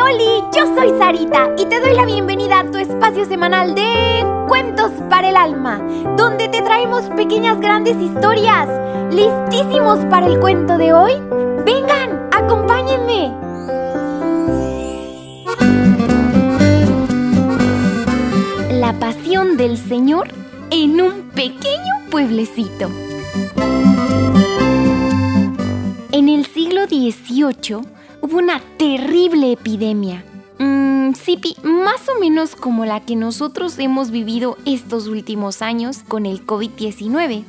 Yo soy Sarita y te doy la bienvenida a tu espacio semanal de Cuentos para el Alma, donde te traemos pequeñas grandes historias. ¿Listísimos para el cuento de hoy? Vengan, acompáñenme. La pasión del Señor en un pequeño pueblecito. En el siglo XVIII, hubo una terrible epidemia. Mmm, sí, más o menos como la que nosotros hemos vivido estos últimos años con el COVID-19.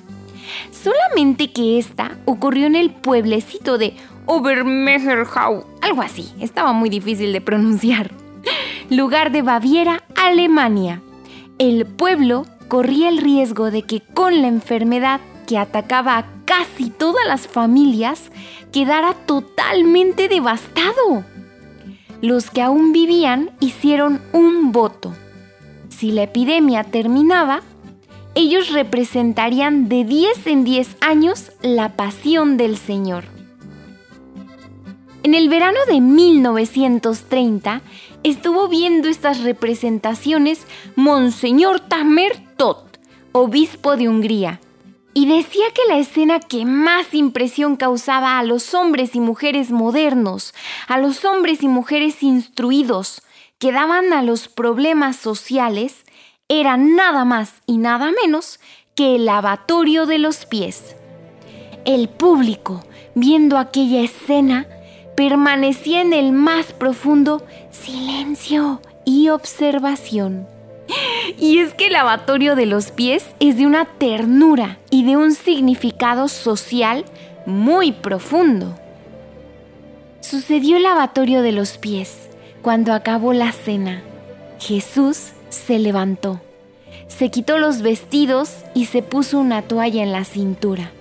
Solamente que esta ocurrió en el pueblecito de Obermecherhau, algo así, estaba muy difícil de pronunciar. Lugar de Baviera, Alemania. El pueblo corría el riesgo de que con la enfermedad que atacaba a casi todas las familias quedara totalmente devastado. Los que aún vivían hicieron un voto. Si la epidemia terminaba, ellos representarían de 10 en 10 años la pasión del Señor. En el verano de 1930 estuvo viendo estas representaciones Monseñor Tamer Tot, obispo de Hungría, y decía que la escena que más impresión causaba a los hombres y mujeres modernos, a los hombres y mujeres instruidos que daban a los problemas sociales, era nada más y nada menos que el lavatorio de los pies. El público, viendo aquella escena, permanecía en el más profundo silencio y observación. Y es que el lavatorio de los pies es de una ternura y de un significado social muy profundo. Sucedió el lavatorio de los pies cuando acabó la cena. Jesús se levantó, se quitó los vestidos y se puso una toalla en la cintura.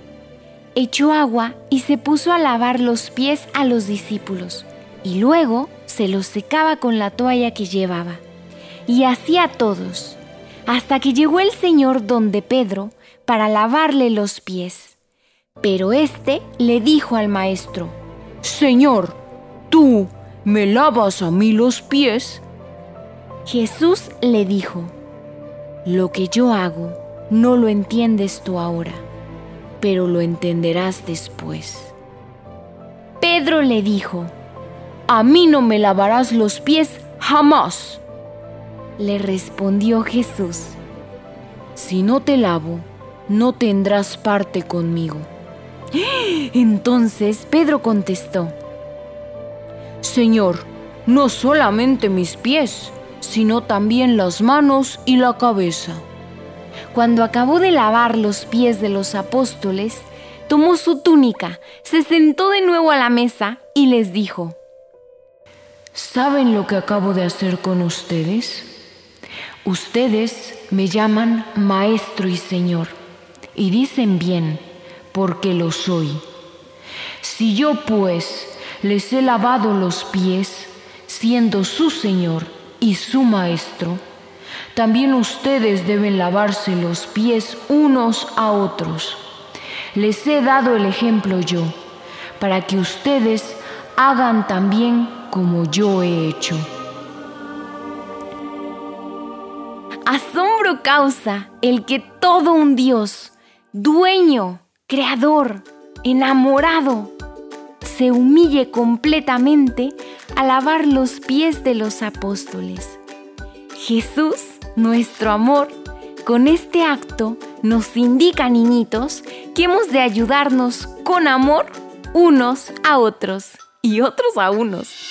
Echó agua y se puso a lavar los pies a los discípulos y luego se los secaba con la toalla que llevaba. Y así a todos hasta que llegó el Señor donde Pedro para lavarle los pies. Pero éste le dijo al maestro, Señor, ¿tú me lavas a mí los pies? Jesús le dijo, Lo que yo hago no lo entiendes tú ahora, pero lo entenderás después. Pedro le dijo, A mí no me lavarás los pies jamás. Le respondió Jesús, Si no te lavo, no tendrás parte conmigo. Entonces Pedro contestó, Señor, no solamente mis pies, sino también las manos y la cabeza. Cuando acabó de lavar los pies de los apóstoles, tomó su túnica, se sentó de nuevo a la mesa y les dijo, ¿Saben lo que acabo de hacer con ustedes? Ustedes me llaman Maestro y Señor, y dicen bien, porque lo soy. Si yo pues les he lavado los pies, siendo su Señor y su Maestro, también ustedes deben lavarse los pies unos a otros. Les he dado el ejemplo yo, para que ustedes hagan también como yo he hecho. Asombro causa el que todo un Dios, dueño, creador, enamorado, se humille completamente a lavar los pies de los apóstoles. Jesús, nuestro amor, con este acto nos indica, niñitos, que hemos de ayudarnos con amor unos a otros y otros a unos.